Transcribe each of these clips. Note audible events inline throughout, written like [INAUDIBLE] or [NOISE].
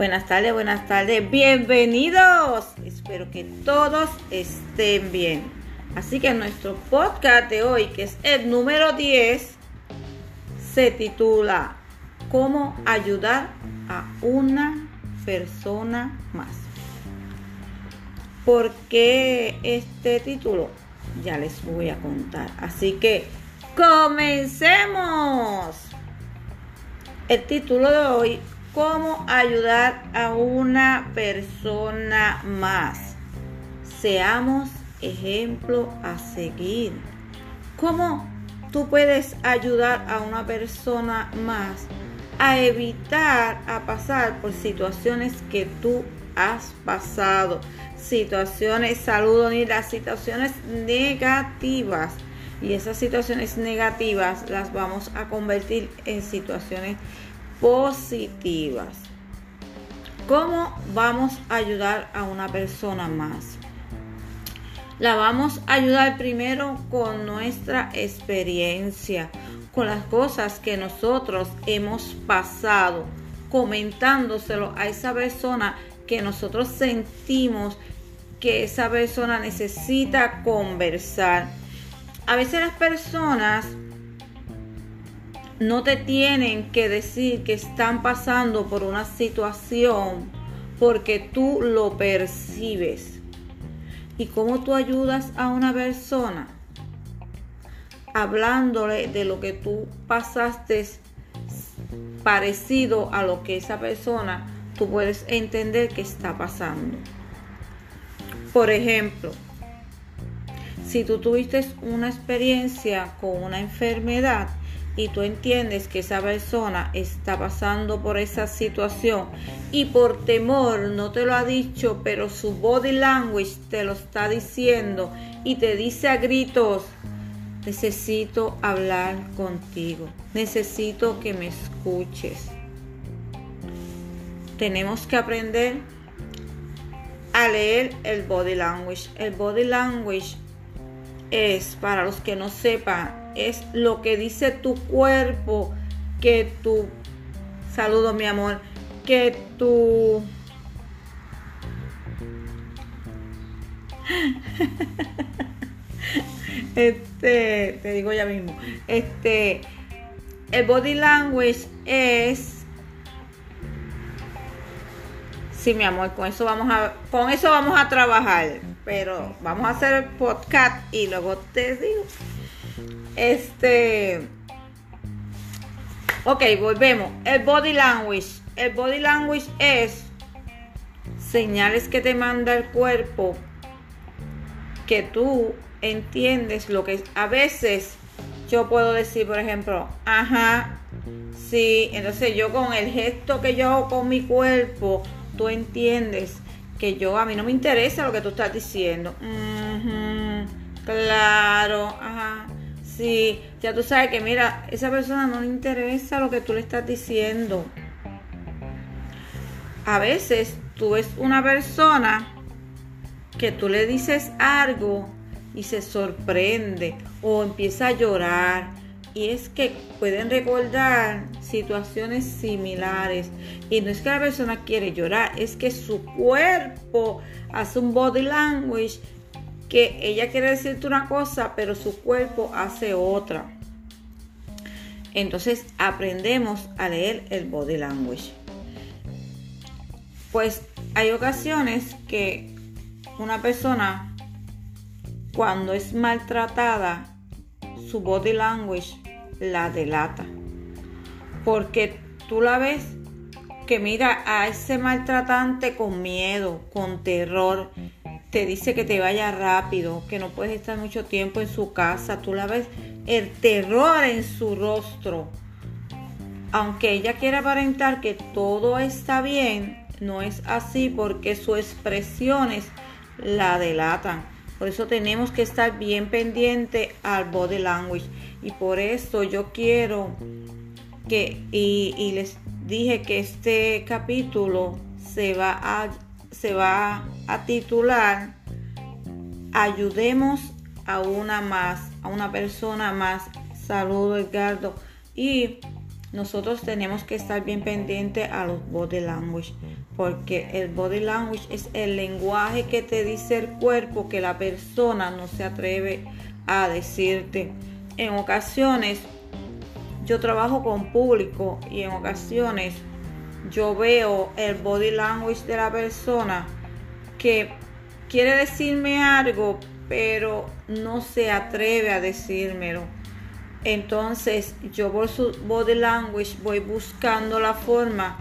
Buenas tardes, buenas tardes, bienvenidos. Espero que todos estén bien. Así que nuestro podcast de hoy, que es el número 10, se titula ¿Cómo ayudar a una persona más? ¿Por qué este título? Ya les voy a contar. Así que comencemos. El título de hoy cómo ayudar a una persona más. Seamos ejemplo a seguir. ¿Cómo tú puedes ayudar a una persona más a evitar a pasar por situaciones que tú has pasado? Situaciones, saludo ni las situaciones negativas. Y esas situaciones negativas las vamos a convertir en situaciones positivas. ¿Cómo vamos a ayudar a una persona más? La vamos a ayudar primero con nuestra experiencia, con las cosas que nosotros hemos pasado, comentándoselo a esa persona que nosotros sentimos que esa persona necesita conversar. A veces las personas no te tienen que decir que están pasando por una situación porque tú lo percibes. ¿Y cómo tú ayudas a una persona? Hablándole de lo que tú pasaste parecido a lo que esa persona tú puedes entender que está pasando. Por ejemplo, si tú tuviste una experiencia con una enfermedad, y tú entiendes que esa persona está pasando por esa situación y por temor no te lo ha dicho, pero su body language te lo está diciendo y te dice a gritos, necesito hablar contigo, necesito que me escuches. Tenemos que aprender a leer el body language. El body language es, para los que no sepan, es lo que dice tu cuerpo que tu saludo mi amor que tu [LAUGHS] este te digo ya mismo este el body language es Sí, mi amor, con eso vamos a con eso vamos a trabajar, pero vamos a hacer el podcast y luego te digo este. Ok, volvemos. El body language. El body language es señales que te manda el cuerpo que tú entiendes lo que es. A veces yo puedo decir, por ejemplo, ajá, sí. Entonces yo con el gesto que yo hago con mi cuerpo, tú entiendes que yo, a mí no me interesa lo que tú estás diciendo. claro, ajá. Sí, ya tú sabes que mira, esa persona no le interesa lo que tú le estás diciendo. A veces tú ves una persona que tú le dices algo y se sorprende o empieza a llorar. Y es que pueden recordar situaciones similares. Y no es que la persona quiere llorar, es que su cuerpo hace un body language que ella quiere decirte una cosa, pero su cuerpo hace otra. Entonces aprendemos a leer el body language. Pues hay ocasiones que una persona cuando es maltratada, su body language la delata. Porque tú la ves que mira a ese maltratante con miedo, con terror te dice que te vaya rápido, que no puedes estar mucho tiempo en su casa. Tú la ves el terror en su rostro. Aunque ella quiera aparentar que todo está bien, no es así porque sus expresiones la delatan. Por eso tenemos que estar bien pendiente al body language. Y por eso yo quiero que, y, y les dije que este capítulo se va a se va a titular Ayudemos a una más, a una persona más. Saludo Edgardo. Y nosotros tenemos que estar bien pendientes a los body language, porque el body language es el lenguaje que te dice el cuerpo que la persona no se atreve a decirte. En ocasiones yo trabajo con público y en ocasiones yo veo el body language de la persona que quiere decirme algo, pero no se atreve a decírmelo. Entonces yo por su body language voy buscando la forma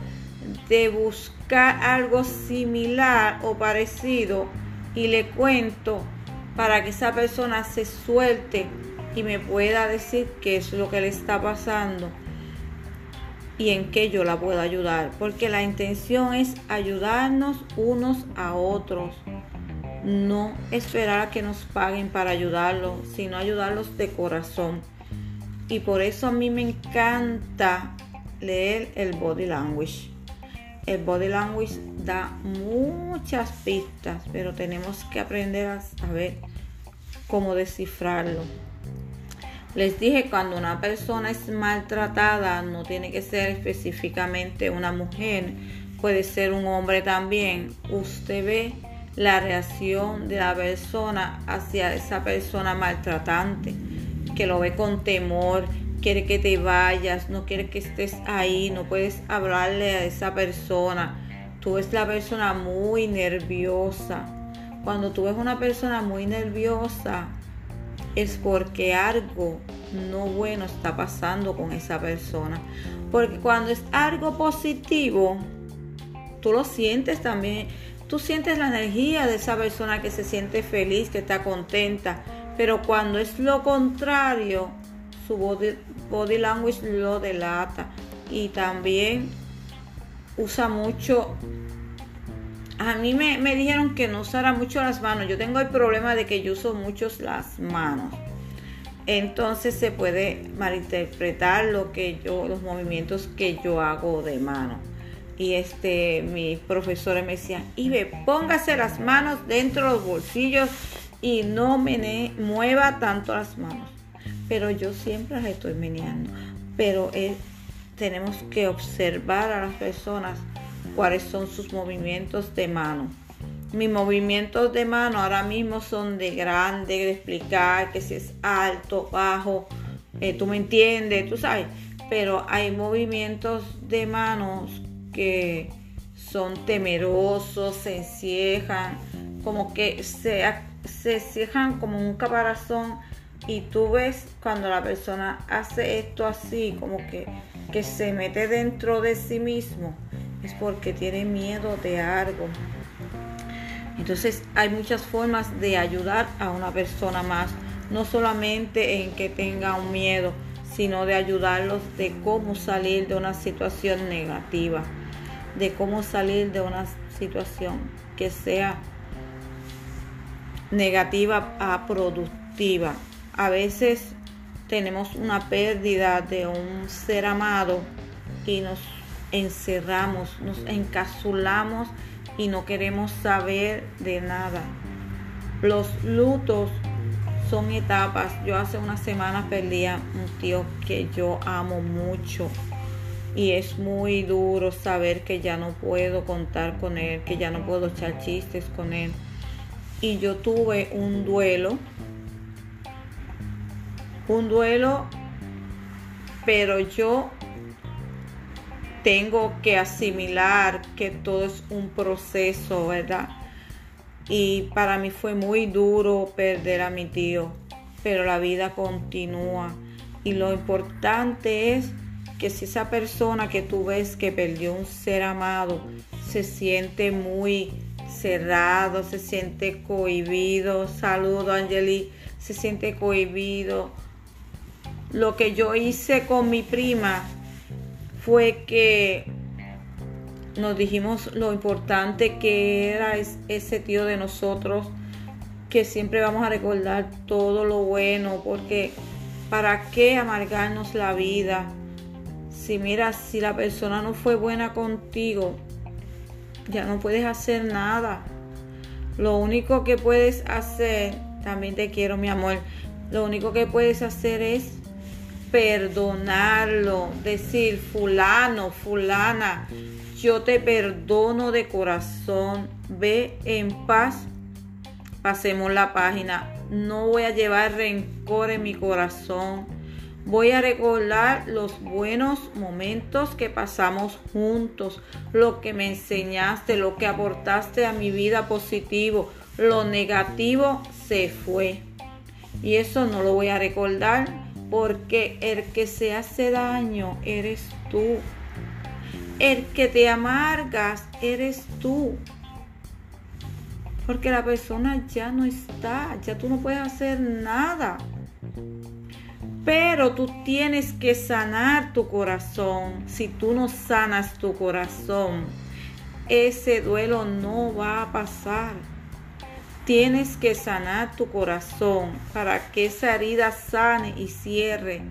de buscar algo similar o parecido y le cuento para que esa persona se suelte y me pueda decir qué es lo que le está pasando y en qué yo la puedo ayudar. Porque la intención es ayudarnos unos a otros. No esperar a que nos paguen para ayudarlos, sino ayudarlos de corazón. Y por eso a mí me encanta leer el body language. El body language da muchas pistas, pero tenemos que aprender a saber cómo descifrarlo. Les dije, cuando una persona es maltratada, no tiene que ser específicamente una mujer, puede ser un hombre también. Usted ve la reacción de la persona hacia esa persona maltratante que lo ve con temor, quiere que te vayas, no quiere que estés ahí, no puedes hablarle a esa persona. Tú ves la persona muy nerviosa. Cuando tú ves una persona muy nerviosa, es porque algo no bueno está pasando con esa persona. Porque cuando es algo positivo, tú lo sientes también. Tú sientes la energía de esa persona que se siente feliz, que está contenta. Pero cuando es lo contrario, su body, language lo delata. Y también usa mucho a mí me, me, dijeron que no usara mucho las manos. Yo tengo el problema de que yo uso mucho las manos. Entonces se puede malinterpretar lo que yo, los movimientos que yo hago de mano. Y este, mis profesores me decían, Ibe, póngase las manos dentro de los bolsillos y no me mueva tanto las manos. Pero yo siempre las estoy meneando. Pero tenemos que observar a las personas cuáles son sus movimientos de mano. Mis movimientos de mano ahora mismo son de grande, de explicar que si es alto, bajo, eh, tú me entiendes, tú sabes. Pero hay movimientos de manos que son temerosos, se enciejan, como que se se cierran como un caparazón y tú ves cuando la persona hace esto así, como que, que se mete dentro de sí mismo, es porque tiene miedo de algo. Entonces hay muchas formas de ayudar a una persona más, no solamente en que tenga un miedo, sino de ayudarlos de cómo salir de una situación negativa, de cómo salir de una situación que sea negativa a productiva. A veces tenemos una pérdida de un ser amado y nos encerramos, nos encapsulamos y no queremos saber de nada. Los lutos son etapas. Yo hace unas semanas perdí a un tío que yo amo mucho y es muy duro saber que ya no puedo contar con él, que ya no puedo echar chistes con él y yo tuve un duelo, un duelo, pero yo tengo que asimilar que todo es un proceso, ¿verdad? Y para mí fue muy duro perder a mi tío, pero la vida continúa. Y lo importante es que si esa persona que tú ves que perdió un ser amado se siente muy cerrado, se siente cohibido. Saludo, Angeli, se siente cohibido. Lo que yo hice con mi prima fue que nos dijimos lo importante que era ese tío de nosotros, que siempre vamos a recordar todo lo bueno, porque ¿para qué amargarnos la vida? Si mira, si la persona no fue buena contigo, ya no puedes hacer nada. Lo único que puedes hacer, también te quiero mi amor, lo único que puedes hacer es perdonarlo, decir fulano, fulana, yo te perdono de corazón, ve en paz, pasemos la página, no voy a llevar rencor en mi corazón, voy a recordar los buenos momentos que pasamos juntos, lo que me enseñaste, lo que aportaste a mi vida positivo, lo negativo se fue. Y eso no lo voy a recordar porque el que se hace daño eres tú. El que te amargas eres tú. Porque la persona ya no está, ya tú no puedes hacer nada. Pero tú tienes que sanar tu corazón. Si tú no sanas tu corazón, ese duelo no va a pasar. Tienes que sanar tu corazón para que esa herida sane y cierre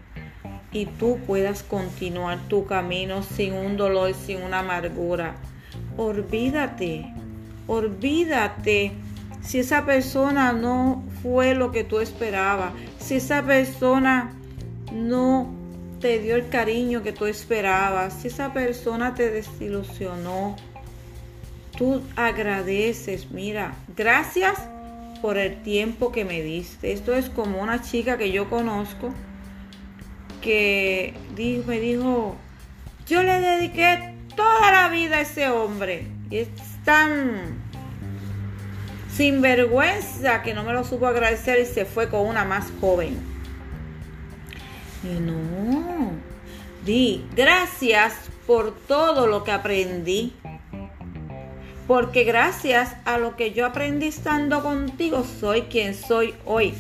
y tú puedas continuar tu camino sin un dolor, sin una amargura. Olvídate, olvídate si esa persona no fue lo que tú esperabas, si esa persona no te dio el cariño que tú esperabas, si esa persona te desilusionó, tú agradeces, mira, gracias por el tiempo que me diste. Esto es como una chica que yo conozco que me dijo, yo le dediqué toda la vida a ese hombre. Y es tan sinvergüenza que no me lo supo agradecer y se fue con una más joven. Y no, di gracias por todo lo que aprendí porque gracias a lo que yo aprendí estando contigo soy quien soy hoy.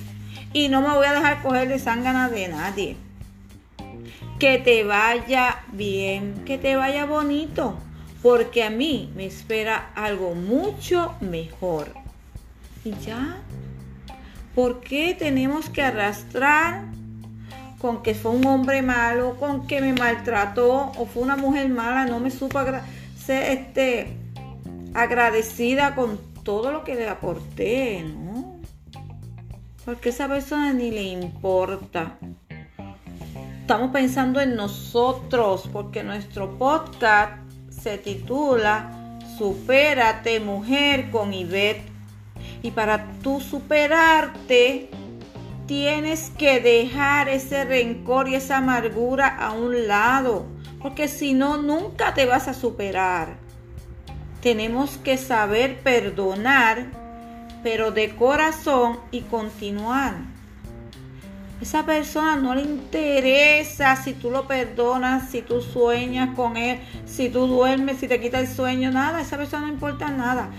Y no me voy a dejar coger de sangana de nadie. Que te vaya bien, que te vaya bonito, porque a mí me espera algo mucho mejor. Y ya, ¿por qué tenemos que arrastrar con que fue un hombre malo, con que me maltrató o fue una mujer mala, no me supo este agradecida con todo lo que le aporté, ¿no? Porque esa persona ni le importa. Estamos pensando en nosotros, porque nuestro podcast se titula Supérate mujer con Ivette. Y para tú superarte, tienes que dejar ese rencor y esa amargura a un lado, porque si no, nunca te vas a superar tenemos que saber perdonar, pero de corazón y continuar. Esa persona no le interesa si tú lo perdonas, si tú sueñas con él, si tú duermes, si te quita el sueño, nada. Esa persona no importa nada.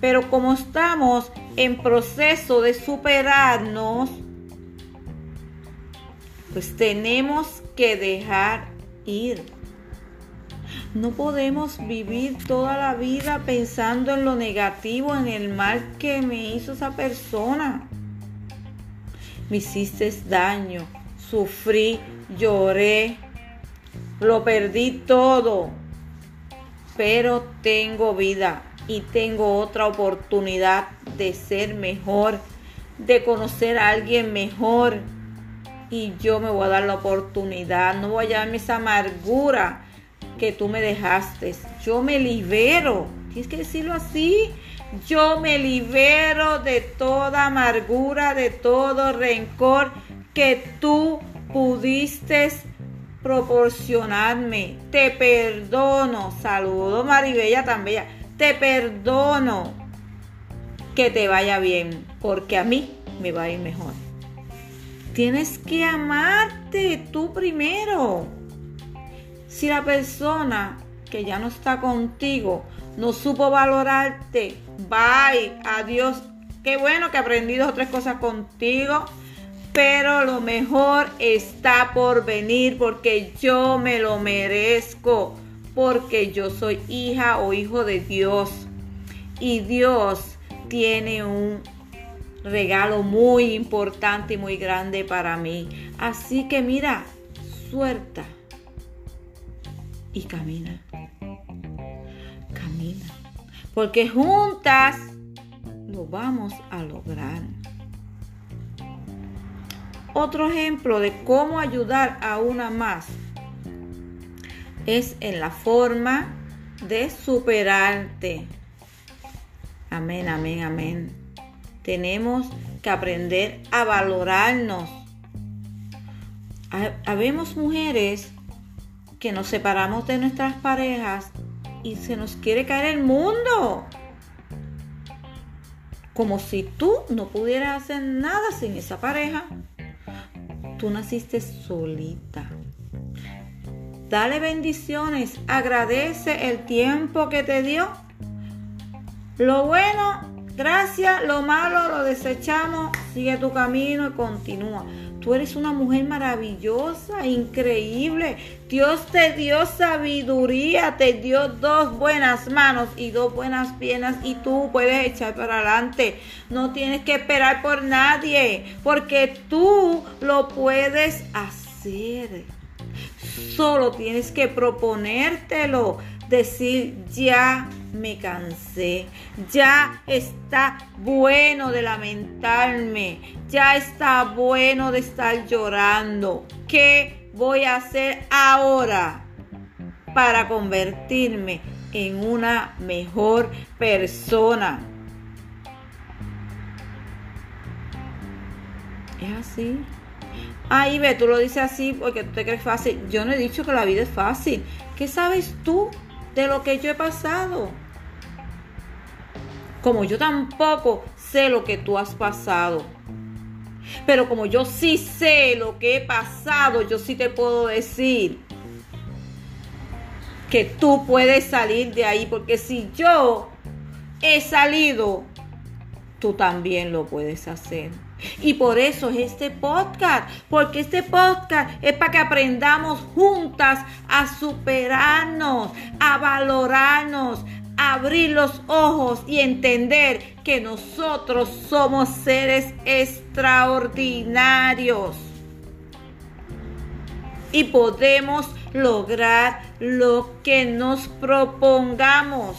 Pero como estamos en proceso de superarnos, pues tenemos que dejar ir. No podemos vivir toda la vida pensando en lo negativo, en el mal que me hizo esa persona. Me hiciste daño, sufrí, lloré, lo perdí todo, pero tengo vida y tengo otra oportunidad de ser mejor, de conocer a alguien mejor. Y yo me voy a dar la oportunidad, no voy a llevarme esa amargura que tú me dejaste. Yo me libero. Tienes que decirlo así. Yo me libero de toda amargura, de todo rencor que tú pudiste proporcionarme. Te perdono. Saludo Maribella tan bella. Te perdono. Que te vaya bien. Porque a mí me va a ir mejor. Tienes que amarte tú primero. Si la persona que ya no está contigo no supo valorarte, bye, adiós. Qué bueno que aprendí dos o tres cosas contigo, pero lo mejor está por venir porque yo me lo merezco, porque yo soy hija o hijo de Dios. Y Dios tiene un regalo muy importante y muy grande para mí. Así que mira, suelta y camina. Camina. Porque juntas lo vamos a lograr. Otro ejemplo de cómo ayudar a una más es en la forma de superarte. Amén, amén, amén. Tenemos que aprender a valorarnos. Habemos mujeres que nos separamos de nuestras parejas y se nos quiere caer el mundo. Como si tú no pudieras hacer nada sin esa pareja. Tú naciste solita. Dale bendiciones. Agradece el tiempo que te dio. Lo bueno, gracias. Lo malo lo desechamos. Sigue tu camino y continúa. Tú eres una mujer maravillosa, increíble. Dios te dio sabiduría, te dio dos buenas manos y dos buenas piernas y tú puedes echar para adelante. No tienes que esperar por nadie porque tú lo puedes hacer. Solo tienes que proponértelo decir ya me cansé, ya está bueno de lamentarme, ya está bueno de estar llorando. ¿Qué voy a hacer ahora para convertirme en una mejor persona? Es así. Ahí ve, tú lo dices así porque tú te crees fácil. Yo no he dicho que la vida es fácil. ¿Qué sabes tú de lo que yo he pasado. Como yo tampoco sé lo que tú has pasado. Pero como yo sí sé lo que he pasado, yo sí te puedo decir que tú puedes salir de ahí. Porque si yo he salido, tú también lo puedes hacer. Y por eso es este podcast, porque este podcast es para que aprendamos juntas a superarnos, a valorarnos, a abrir los ojos y entender que nosotros somos seres extraordinarios. Y podemos lograr lo que nos propongamos.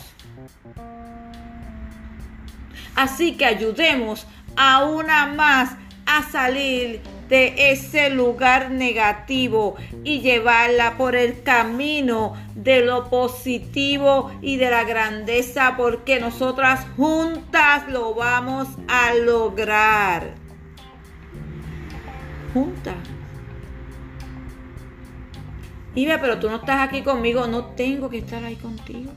Así que ayudemos a una más a salir de ese lugar negativo y llevarla por el camino de lo positivo y de la grandeza porque nosotras juntas lo vamos a lograr. Juntas. Iba, pero tú no estás aquí conmigo, no tengo que estar ahí contigo.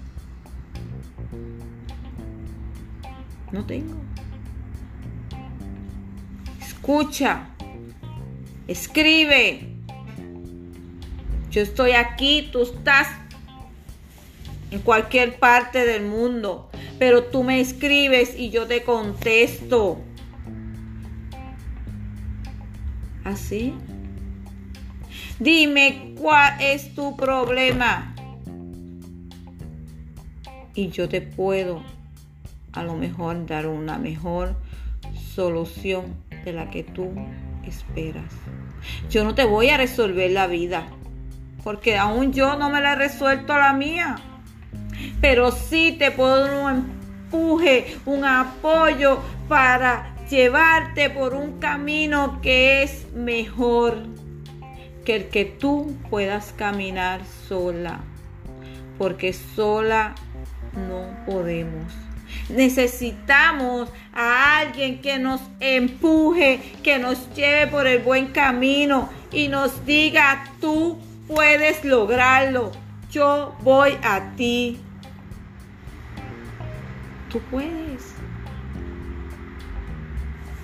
No tengo escucha, escribe. Yo estoy aquí, tú estás en cualquier parte del mundo, pero tú me escribes y yo te contesto. ¿Así? Dime cuál es tu problema. Y yo te puedo a lo mejor dar una mejor solución de la que tú esperas. Yo no te voy a resolver la vida, porque aún yo no me la he resuelto la mía. Pero sí te puedo dar un empuje, un apoyo para llevarte por un camino que es mejor que el que tú puedas caminar sola. Porque sola no podemos. Necesitamos a alguien que nos empuje, que nos lleve por el buen camino y nos diga, tú puedes lograrlo, yo voy a ti. Tú puedes.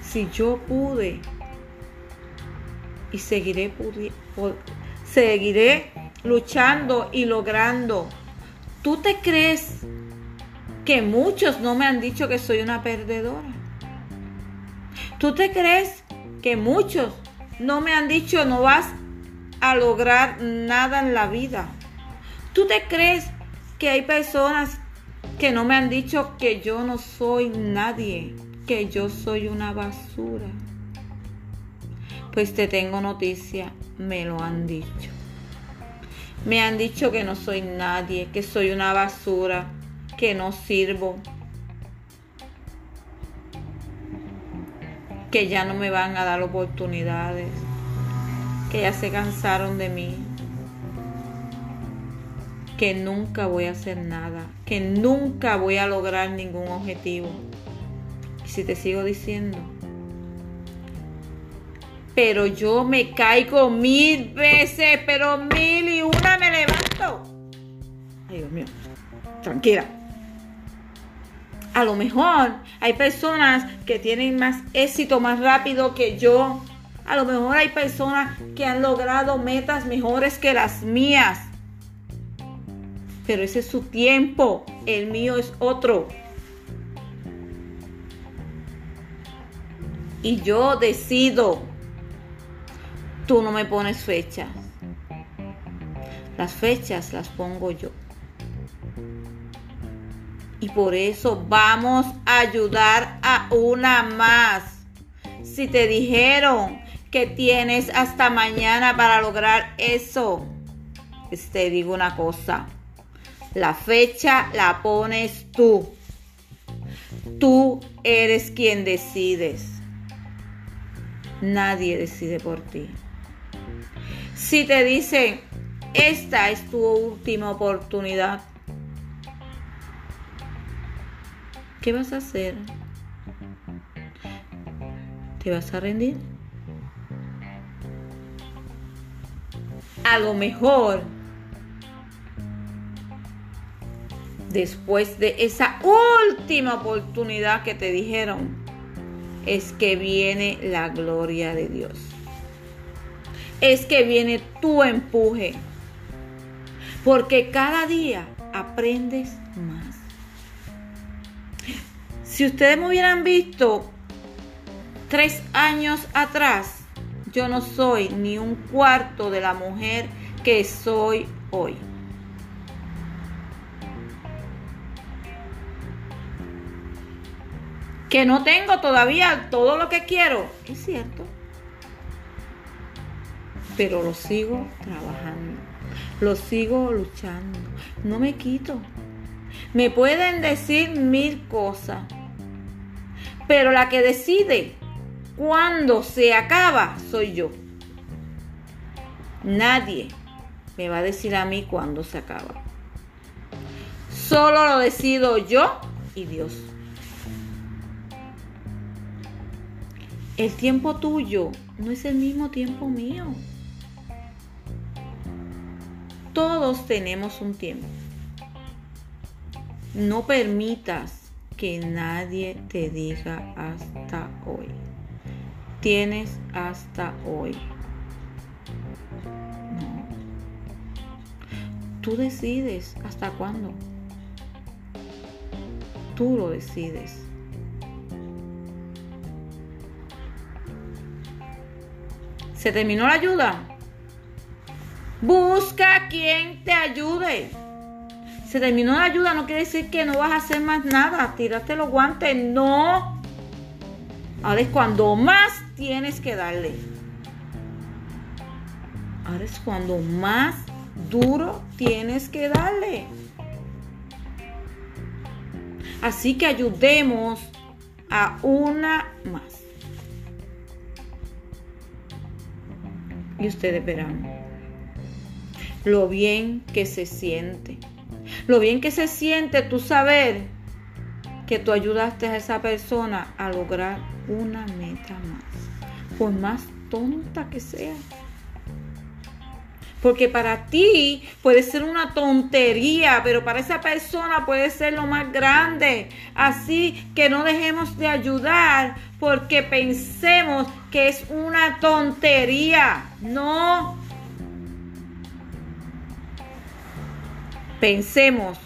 Si yo pude y seguiré, seguiré luchando y logrando. ¿Tú te crees que muchos no me han dicho que soy una perdedora. ¿Tú te crees que muchos no me han dicho no vas a lograr nada en la vida? ¿Tú te crees que hay personas que no me han dicho que yo no soy nadie, que yo soy una basura? Pues te tengo noticia, me lo han dicho. Me han dicho que no soy nadie, que soy una basura, que no sirvo. que ya no me van a dar oportunidades, que ya se cansaron de mí, que nunca voy a hacer nada, que nunca voy a lograr ningún objetivo. Y si te sigo diciendo, pero yo me caigo mil veces, pero mil y una me levanto. Ay, Dios mío, tranquila. A lo mejor hay personas que tienen más éxito más rápido que yo. A lo mejor hay personas que han logrado metas mejores que las mías. Pero ese es su tiempo. El mío es otro. Y yo decido. Tú no me pones fechas. Las fechas las pongo yo. Y por eso vamos a ayudar a una más. Si te dijeron que tienes hasta mañana para lograr eso, pues te digo una cosa. La fecha la pones tú. Tú eres quien decides. Nadie decide por ti. Si te dicen, esta es tu última oportunidad, ¿qué vas a hacer? ¿Te vas a rendir? A lo mejor, después de esa última oportunidad que te dijeron, es que viene la gloria de Dios. Es que viene tu empuje. Porque cada día aprendes. Si ustedes me hubieran visto tres años atrás, yo no soy ni un cuarto de la mujer que soy hoy. Que no tengo todavía todo lo que quiero, es cierto. Pero lo sigo trabajando, lo sigo luchando, no me quito. Me pueden decir mil cosas, pero la que decide cuándo se acaba soy yo. Nadie me va a decir a mí cuándo se acaba. Solo lo decido yo y Dios. El tiempo tuyo no es el mismo tiempo mío. Todos tenemos un tiempo. No permitas que nadie te diga hasta hoy. Tienes hasta hoy. No. Tú decides hasta cuándo. Tú lo decides. ¿Se terminó la ayuda? Busca quien te ayude se terminó la ayuda, no quiere decir que no vas a hacer más nada. Tírate los guantes, no. Ahora es cuando más tienes que darle. Ahora es cuando más duro tienes que darle. Así que ayudemos a una más. Y ustedes verán lo bien que se siente lo bien que se siente tú saber que tú ayudaste a esa persona a lograr una meta más, por más tonta que sea. Porque para ti puede ser una tontería, pero para esa persona puede ser lo más grande. Así que no dejemos de ayudar porque pensemos que es una tontería. No, Pensemos,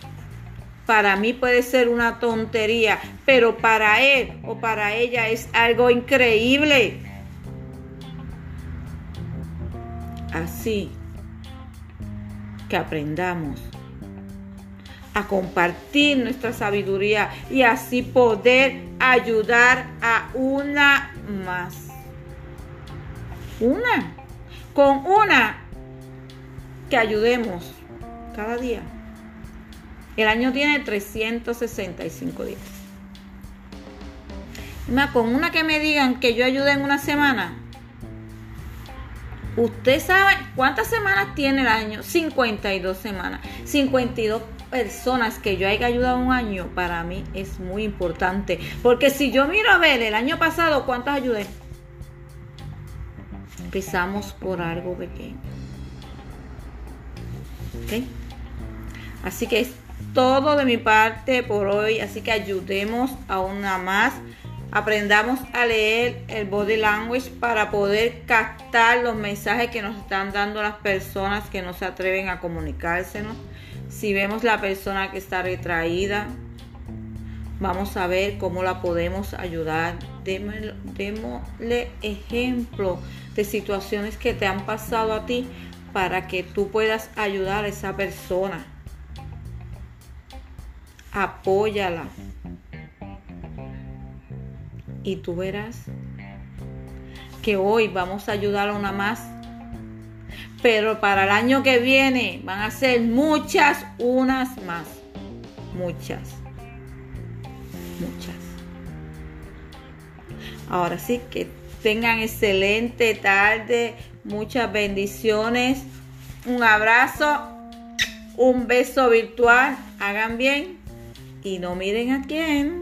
para mí puede ser una tontería, pero para él o para ella es algo increíble. Así que aprendamos a compartir nuestra sabiduría y así poder ayudar a una más. Una. Con una que ayudemos cada día. El año tiene 365 días. con una que me digan que yo ayude en una semana, usted sabe cuántas semanas tiene el año, 52 semanas, 52 personas que yo haya ayudado un año, para mí es muy importante. Porque si yo miro a ver el año pasado, ¿cuántas ayudé? Empezamos por algo pequeño. ¿Ok? Así que todo de mi parte por hoy. Así que ayudemos a una más. Aprendamos a leer el body language para poder captar los mensajes que nos están dando las personas que no se atreven a comunicársenos. Si vemos la persona que está retraída, vamos a ver cómo la podemos ayudar. Démosle ejemplo de situaciones que te han pasado a ti para que tú puedas ayudar a esa persona. Apóyala. Y tú verás que hoy vamos a ayudar a una más. Pero para el año que viene van a ser muchas, unas más. Muchas. Muchas. Ahora sí que tengan excelente tarde. Muchas bendiciones. Un abrazo. Un beso virtual. Hagan bien. Y no miren a quién.